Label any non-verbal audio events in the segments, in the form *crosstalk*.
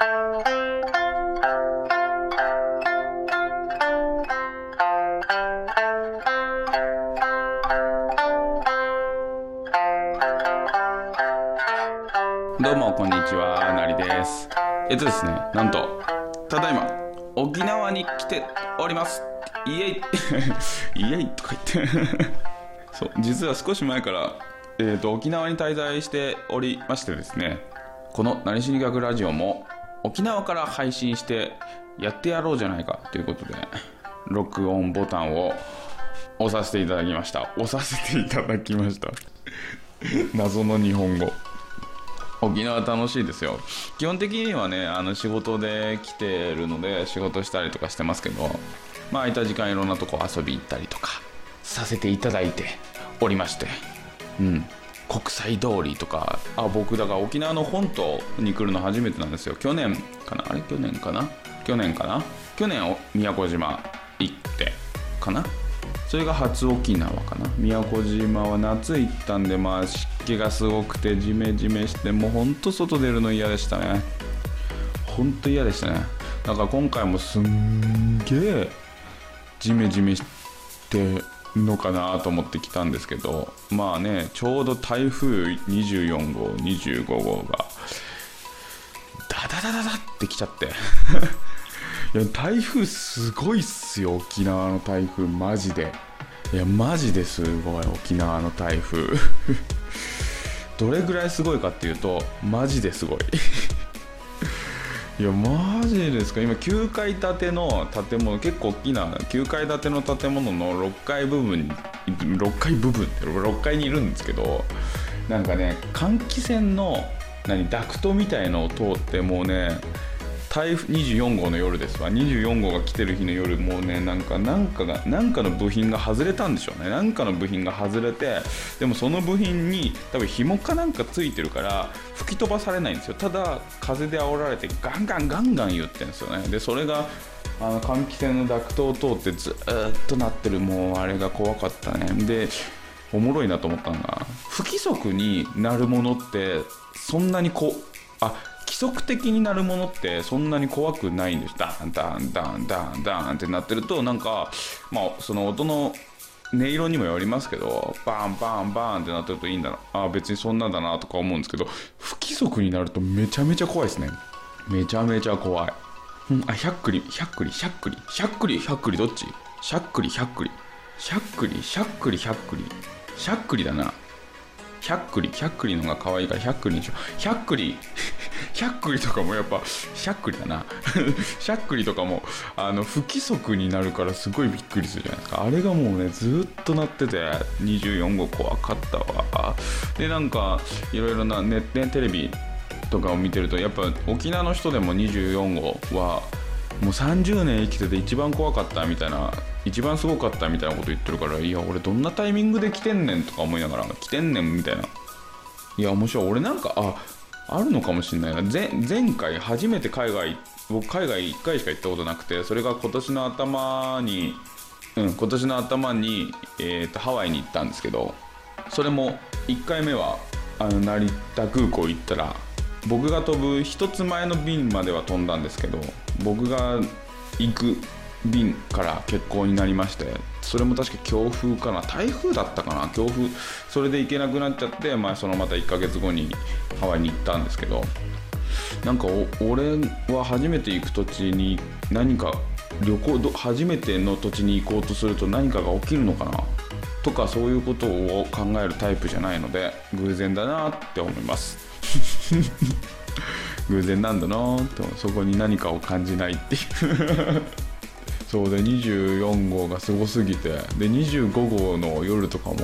どうもこんにちはなりです。えっとですねなんとただいま。沖縄に来ております。イエイ。*laughs* イエイとか言って。*laughs* そう実は少し前から、えー、と沖縄に滞在しておりましてですねこの「なりしに学ラジオ」も沖縄から配信してやってやろうじゃないかということで録音ボタンを押させていただきました。押させていただきました。*laughs* 謎の日本語。沖縄楽しいですよ。基本的にはねあの仕事で来てるので仕事したりとかしてますけどまあ空いた時間いろんなとこ遊び行ったりとかさせていただいておりまして。うん。国際通りとかあ僕だから沖縄の本島に来るの初めてなんですよ。去年かな？あれ？去年かな？去年かな？去年宮古島行ってかな？それが初沖縄かな？宮古島は夏行ったんでまあ湿気がすごくてジメジメしてもうほんと外出るの嫌でしたね。ほんと嫌でしたね。だから今回もすんげえジメジメしてのかなと思ってきたんですけどまあねちょうど台風24号25号がダダダダダってきちゃって。*laughs* いや台風すごいっすよ沖縄の台風マジで。いやマジですごい沖縄の台風。*laughs* どれぐらいすごいかっていうとマジですごい。いやマジですか？今9階建ての建物結構大きな9階建ての建物の6階部分6階部分って6階にいるんですけどなんかね換気扇の何ダクトみたいのを通ってもうね台風24号の夜ですわ。24号が来てる日の夜もうねなんかなんかがなんかの部品が外れたんでしょうね。なんかの部品が外れてでもその部品に多分紐かなんかついてるから吹き飛ばされないんですよ。ただ風で煽られてガンガンガンガン言ってるんですよね。でそれがあの換気扇のダクトを通ってずっとなってるもうあれが怖かったね。でおもろいなと思ったのが不規則になるものってそんなにこうあ規則的になるものってそんなに怖くないんですダンダンダンダンダンってなってるとなんかまあその音の音色にもよりますけどバンバンバンってなってるといいんだなあ別にそんなんだなとか思うんですけど不規則になるとめちゃめちゃ怖いですね。めちゃめちゃ怖い。うんあ100クリ100クリ百クリ百クリ百クリどっち？しゃっくり100クリしゃっくりしゃっくり100クリしゃっくりだな。100クリ100クリのが可愛いから100クリにしよう。100クリ100クリとかもやっぱしゃっくりだな。しゃっくりとかもあの不規則になるからすごいびっくりするじゃないですか。あれがもうねずっと鳴ってて24号怖かったわ。でなんかいろいろなネットテレビとかを見てるとやっぱ沖縄の人でも24号はもう30年生きてて一番怖かったみたいな一番すごかったみたいなこと言ってるからいや俺どんなタイミングで来てんねんとか思いながら来てんねんみたいな。いや面白い。俺なんかああるのかもしれないな。前回初めて海外僕海外1回しか行ったことなくてそれが今年の頭にうん今年の頭に、えー、とハワイに行ったんですけどそれも1回目はあの成田空港行ったら僕が飛ぶ一つ前の便までは飛んだんですけど僕が行く便から欠航になりましてそれも確か強風かな台風だったかな強風それで行けなくなっちゃって、まあ、そのまた1ヶ月後にハワイに行ったんですけどなんか俺は初めて行く土地に何か旅行初めての土地に行こうとすると何かが起きるのかなとかそういうことを考えるタイプじゃないので偶然だなって思います。偶然なんだなってそこに何かを感じないっていう。そうで24号がすごすぎて。で25号の夜とかも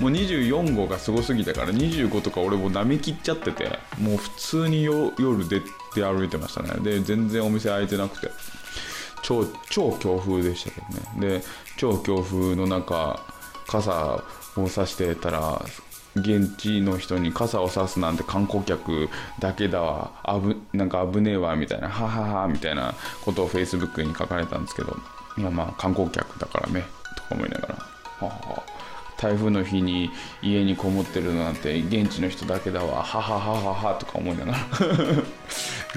もう24号がすごすぎたから25とか俺も舐めきっちゃっててもう普通に夜出て歩いてましたね。で全然お店開いてなくて。超超強風でしたけどね。で超強風の中傘を差してたら現地の人に傘を差すなんて観光客だけだわあぶなんか危ねえわみたいなはははみたいなことをフェイスブックに書かれたんですけどいやまあ観光客だからねとか思いながら。ははは台風の日に家にこもってるなんて現地の人だけだわはははははとか思いながら。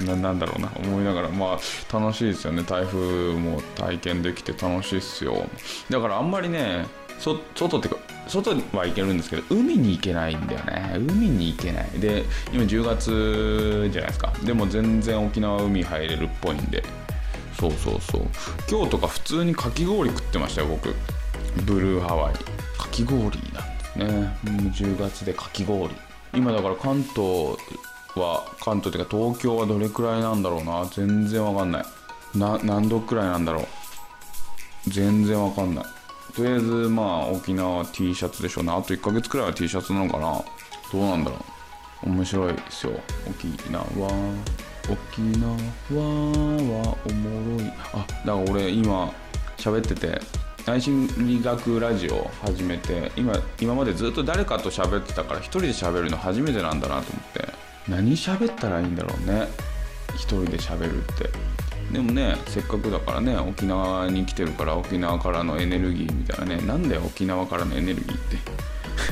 *laughs* ななんだろうな。思いながらまあ楽しいですよね。台風も体験できて楽しいっすよ。だからあんまりねそ外ってか外は行けるんですけど海に行けないんだよね。海に行けない。で今10月じゃないですか。でも全然沖縄海入れるっぽいんで。そうそうそう。今日とか普通にかき氷食ってましたよ僕。ブルーハワイ。かき氷なんですね。もう10月でかき氷。今だから関東は関東っていうか東京はどれくらいなんだろうな。全然わかんない。な何度くらいなんだろう。全然わかんない。とりあえずまあ沖縄 T シャツでしょうねあと1ヶ月くらいは T シャツなのかな。どうなんだろう。面白いですよ。沖縄沖縄はおもろい。あだから俺今喋ってて内心理学ラジオ始めて今今までずっと誰かと喋ってたから一人で喋るの初めてなんだなと思って。何喋ったらいいんだろうね。一人で喋るって。でもねせっかくだからね沖縄に来てるから沖縄からのエネルギーみたいなねなんだよ沖縄からのエネルギーって。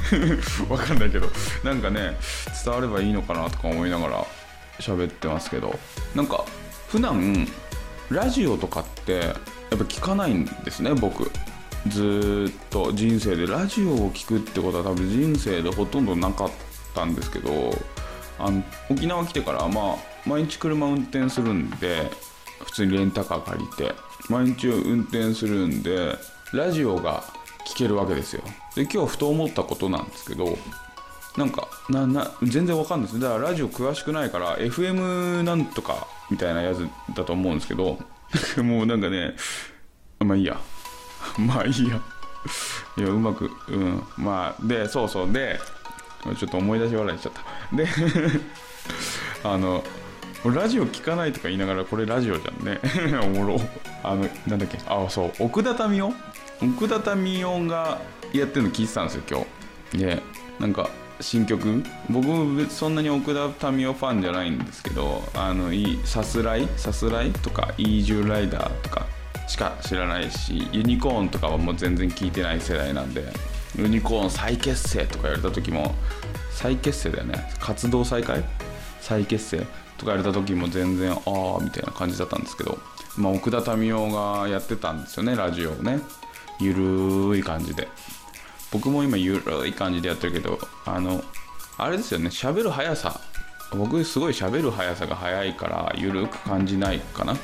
*laughs* わかんないけどなんかね伝わればいいのかなとか思いながら喋ってますけど。なんか普段ラジオとかってやっぱ聞かないんですね僕。ずっと。人生でラジオを聞くってことは多分人生でほとんどなかったんですけどあの沖縄来てからまあ毎日車運転するんで普通にレンタカー借りて毎日運転するんでラジオが聞けるわけですよ。で今日ふと思ったことなんですけどなんかなな全然わかんないです。だからラジオ詳しくないから FM なんとかみたいなやつだと思うんですけど *laughs* もうなんかねまあいいや。*laughs* まあいいや。いやうまくうん。まあでそうそう。でちょっと思い出し笑いしちゃった。で *laughs* あのラジオ聞かないとか言いながらこれラジオじゃんね。*laughs* おもろ。あのなんだっけ。あそう。奥田民生？奥田民生がやってるの聞いてたんですよ今日。でなんか新曲？僕そんなに奥田民生ファンじゃないんですけどあのさすらい？さすらいとかイージューライダーとかしか知らないしユニコーンとかはもう全然聞いてない世代なんでユニコーン再結成とか言われた時も再結成だよね。活動再開？再結成？とか言われた時も全然ああみたいな感じだったんですけど、まあ、奥田民生がやってたんですよねラジオをね。ゆるい感じで。僕も今ゆるい感じでやってるけどあのあれですよね喋る速さ。僕すごい喋る速さが速いからゆるく感じないかな。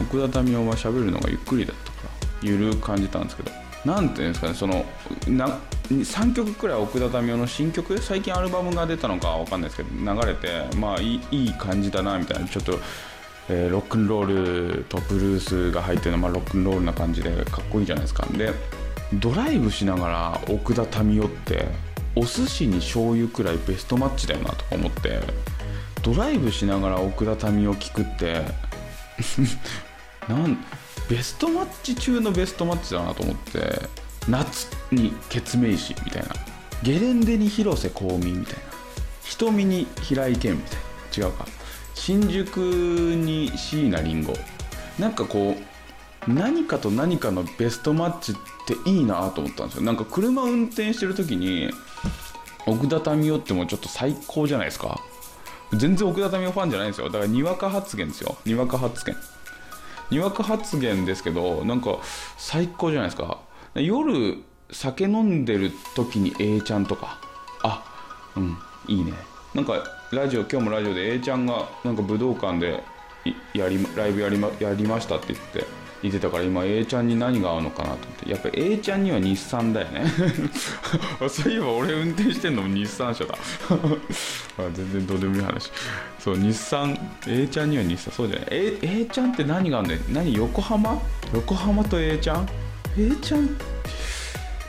奥田民生は喋るのがゆっくりだったからゆるく感じたんですけど。何ていうんですかねそのな3曲くらい奥田民生の新曲？最近アルバムが出たのか分かんないですけど流れてまあいいいい感じだなみたいな。ちょっと、えー、ロックンロールとブルースが入ってるのまあロックンロールな感じでかっこいいじゃないですか。でドライブしながら奥田民生ってお寿司に醤油くらいベストマッチだよなとか思ってドライブしながら奥田民生聞くって *laughs* なんベストマッチ中のベストマッチだなと思って夏にケツメイシみたいな。ゲレンデに広瀬香美みたいな。瞳に平井堅みたいな。違うか。新宿に椎名林檎。なんかこう何かと何かのベストマッチっていいなと思ったんですよ。なんか車運転してる時に奥田民生ってもうちょっと最高じゃないですか。全然奥田民生ファンじゃないんですよ。だからにわか発言ですよ。にわか発言。にわか発言ですけどなんか最高じゃないですか。夜酒飲んでる時に A ちゃんとか。あうんいいね。なんかラジオ今日もラジオで A ちゃんがなんか武道館でやりライブやりまやりましたって言って。言ってたから今 A ちゃんに何が合うのかなと思って。やっぱ A ちゃんには日産だよね。*laughs* そういえば俺運転してんのも日産車だ。*laughs* 全然どうでもいい話。そう日産 A ちゃんには日産。そうじゃない。A, A ちゃんって何があんねん何横浜？横浜と A ちゃん？A ちゃん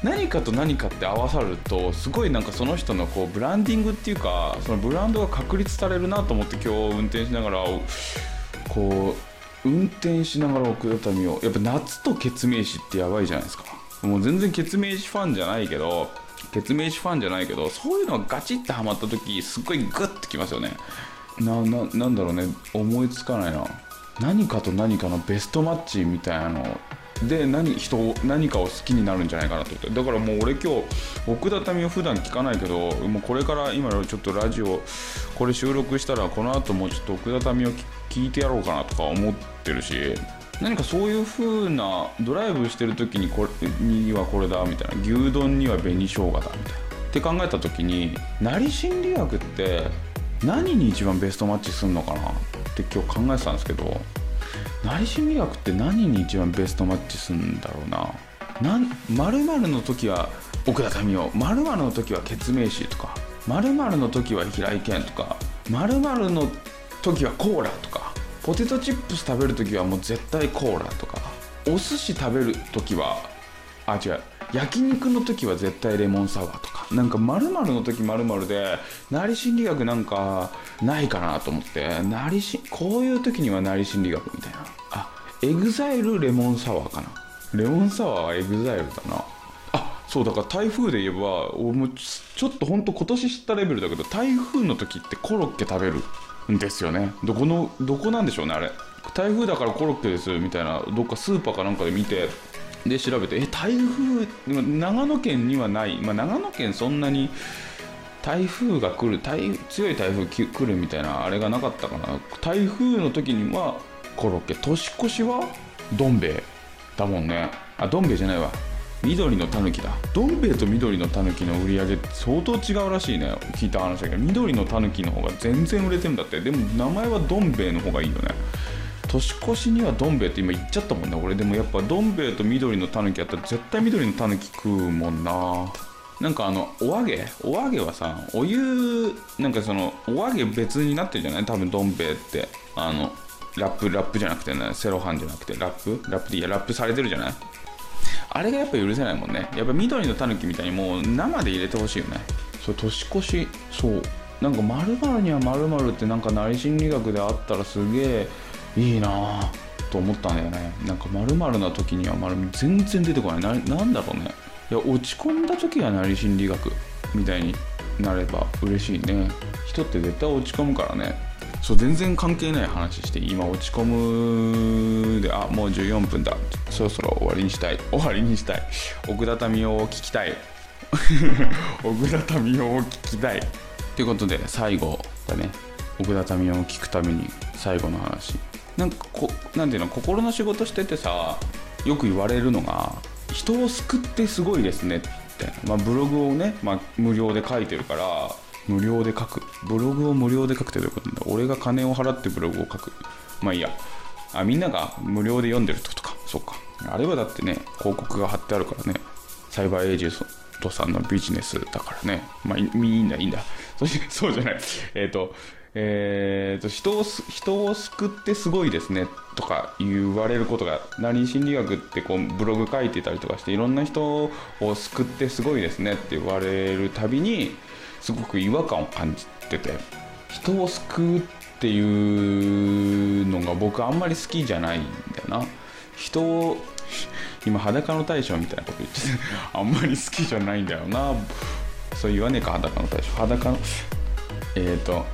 何かと何かって合わさるとすごいなんかその人のこうブランディングっていうかそのブランドが確立されるなと思って今日運転しながらこう運転しながら奥田民生やっぱ夏とケツメイシってやばいじゃないですか。もう全然ケツメイシファンじゃないけどケツメイシファンじゃないけどそういうのがガチッてハマった時すっごいグッてきますよね。なななんだろうね。思いつかないな。何かと何かのベストマッチみたいなので何人何かを好きになるんじゃないかなと思って。だからもう俺今日奥田民生普段聞かないけどもうこれから今ちょっとラジオこれ収録したらこの後もうちょっと奥田民生聞いてやろうかなとか思ってるし何かそういう風なドライブしてる時にこれにはこれだみたいな牛丼には紅生姜だみたいな。って考えた時になり心理学って何に一番ベストマッチするのかなって今日考えてたんですけど内心理学って何に一番ベストマッチするんだろうな？〇〇の時は奥田民生〇〇の時はケツメイシとか〇〇の時は平井堅とか〇〇の時はコーラとかポテトチップス食べる時はもう絶対コーラとかお寿司食べる時はあ違う焼肉の時は絶対レモンサワーとかなんか〇〇の時〇〇でなり心理学なんかないかなと思ってなりしこういう時にはなり心理学みたいな。あエグザイルレモンサワーかな。レモンサワーはエグザイルだな。あそうだから台風で言えば俺もちょっとほんと今年知ったレベルだけど台風の時ってコロッケ食べるんですよね。どこのどこなんでしょうねあれ。台風だからコロッケですみたいなどっかスーパーかなんかで見てで調べてえ台風長野県にはない、まあ、長野県そんなに台風が来る台強い台風来るみたいなあれがなかったかな。台風の時にはコロッケ。年越しはどん兵衛だもんね。あどん兵衛じゃないわ。緑のたぬきだ。どん兵衛と緑のたぬきの売り上げ相当違うらしいね。聞いた話だけど緑のたぬきの方が全然売れてるんだって。でも名前はどん兵衛の方がいいよね。年越しにはどん兵衛って今言っちゃったもんね。俺でもやっぱどん兵衛と緑のたぬきやったら絶対緑のたぬき食うもんな。なんかあのお揚げ？お揚げはさお湯なんかそのお揚げ別になってるじゃない？多分どん兵衛って。あのラップラップじゃなくてねセロハンじゃなくて。ラップ？ラップでいや。ラップされてるじゃない？あれがやっぱ許せないもんね。やっぱ緑のたぬきみたいにもう生で入れてほしいよね。そう年越しそう。なんかにはってなんか内心理学であったらすげえいいなと思ったんだよね。なんかまるな時には丸全然出てこない。ななんだろうね。いや落ち込んだ時はなり心理学みたいになれば嬉しいね。人って絶対落ち込むからね。そう全然関係ない話して今落ち込むであもう14分だ。そろそろ終わりにしたい。終わりにしたい。奥田民生を聞きたい。*laughs* 奥田民生を聞きたい。ということで最後だね。奥田民生を聞くために最後の話。なんかこなんていうの心の仕事しててさよく言われるのが人を救ってすごいですねって、まあ、ブログをね、まあ、無料で書いてるから無料で書く。ブログを無料で書くってどういうことなんだ？俺が金を払ってブログを書く。まあいいや。あみんなが無料で読んでるってことか。そっか。あれはだってね広告が貼ってあるからね。サイバーエージェントさんのビジネスだからね。まあいいんだいいんだ。*laughs* そうじゃない。えっ、ー、とえーと、人を人を救ってすごいですねとか言われることが何心理学ってこうブログ書いてたりとかしていろんな人を救ってすごいですねって言われるたびにすごく違和感を感じてて人を救うっていうのが僕あんまり好きじゃないんだよな。人を今裸の大将みたいなこと言っててあんまり好きじゃないんだよな。そう言わねえか裸の大将。裸のえっ、ー、と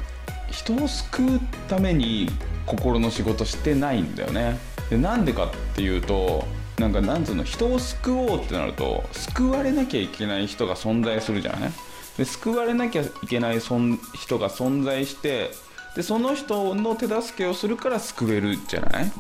人を救うために心の仕事してないんだよね。でなんでかっていうとなんかなんつうの人を救おうってなると救われなきゃいけない人が存在するじゃない。で救われなきゃいけない人が存在してでその人の手助けをするから救えるじゃない？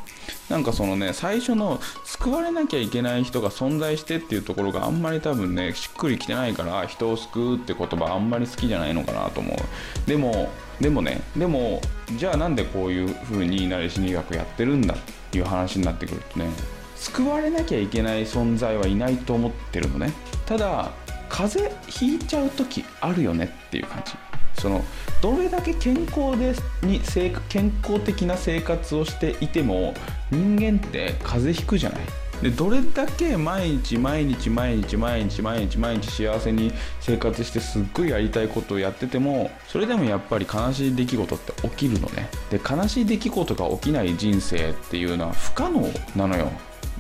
なんかそのね最初の救われなきゃいけない人が存在してっていうところがあんまり多分ねしっくりきてないから人を救うって言葉あんまり好きじゃないのかなと思う。でもでもねでもじゃあなんでこういう風になり心理学やってるんだっていう話になってくるとね救われなきゃいけない存在はいないと思ってるのね。ただ風邪ひいちゃう時あるよねっていう感じ。そのどれだけ健康でに健康的な生活をしていても人間って風邪ひくじゃない。でどれだけ毎日毎日毎日毎日毎日毎日幸せに生活してすっごいやりたいことをやっててもそれでもやっぱり悲しい出来事って起きるのね。で悲しい出来事が起きない人生っていうのは不可能なのよ。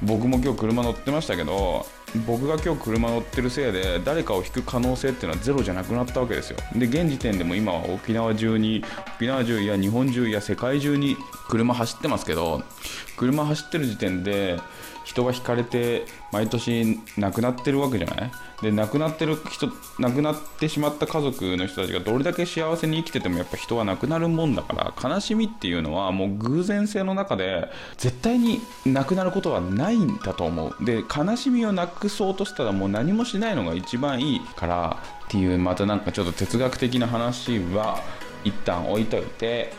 僕も今日車乗ってましたけど僕が今日車乗ってるせいで誰かを引く可能性っていうのはゼロじゃなくなったわけですよ。で現時点でも今は沖縄中に沖縄中いや日本中いや世界中に車走ってますけど車走ってる時点で人が引かれて毎年亡くなってるわけじゃない？で亡くなってる人亡くなってしまった家族の人たちがどれだけ幸せに生きててもやっぱ人は亡くなるもんだから悲しみっていうのはもう偶然性の中で絶対になくなることはないんだと思う。で悲しみをなくそうとしたらもう何もしないのが一番いいからっていうまたなんかちょっと哲学的な話は一旦置いといて。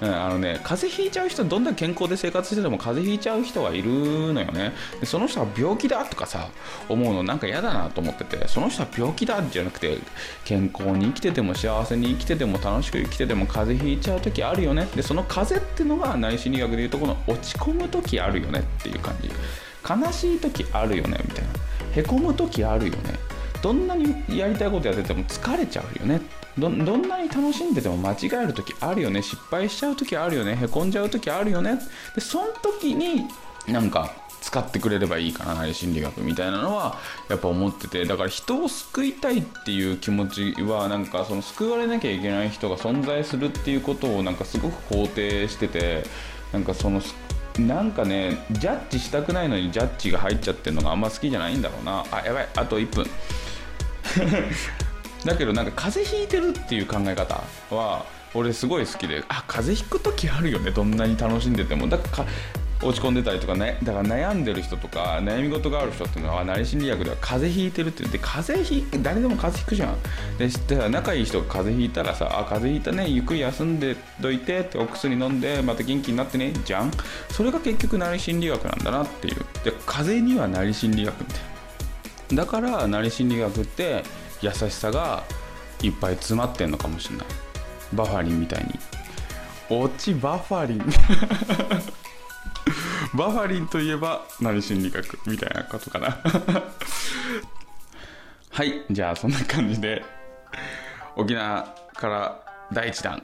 うん、あのね風邪ひいちゃう人どんな健康で生活してても風邪ひいちゃう人はいるのよね。でその人は病気だとかさ思うのなんか嫌だなと思っててその人は病気だじゃなくて健康に生きてても幸せに生きてても楽しく生きてても風邪ひいちゃう時あるよね。でその風邪ってのが内心理学でいうとこの落ち込む時あるよねっていう感じ。悲しい時あるよねみたいな。へこむ時あるよね。どんなにやりたいことやってても疲れちゃうよね。どんなに楽しんでても間違える時あるよね。失敗しちゃう時あるよね。へこんじゃう時あるよね。でその時になんか使ってくれればいいかな心理学みたいなのはやっぱ思ってて。だから人を救いたいっていう気持ちはなんかその救われなきゃいけない人が存在するっていうことをなんかすごく肯定しててなんかそのなんかねジャッジしたくないのにジャッジが入っちゃってるのがあんま好きじゃないんだろうな。あやばい。あと1分。*laughs* だけどなんか風邪ひいてるっていう考え方は俺すごい好きであ風邪ひく時あるよねどんなに楽しんでても。だから落ち込んでたりとかねだから悩んでる人とか悩み事がある人っていうのは内心理学では風邪ひいてるって言って風邪ひ誰でも風邪ひくじゃん。で知って仲いい人が風邪ひいたらさあ風邪ひいたねゆっくり休んでどいてってお薬飲んでまた元気になってねじゃん。それが結局内心理学なんだなっていう。で風邪には内心理学みたいな。だから内心理学って優しさがいっぱい詰まってんのかもしれない。バファリンみたいに。オチバファリン。*laughs* バファリンといえば何心理学みたいなことかな。*laughs* はいじゃあそんな感じで沖縄から第1弾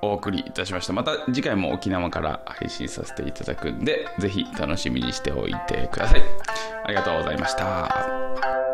お送りいたしました。また次回も沖縄から配信させていただくんでぜひ楽しみにしておいてくださいありがとうございました。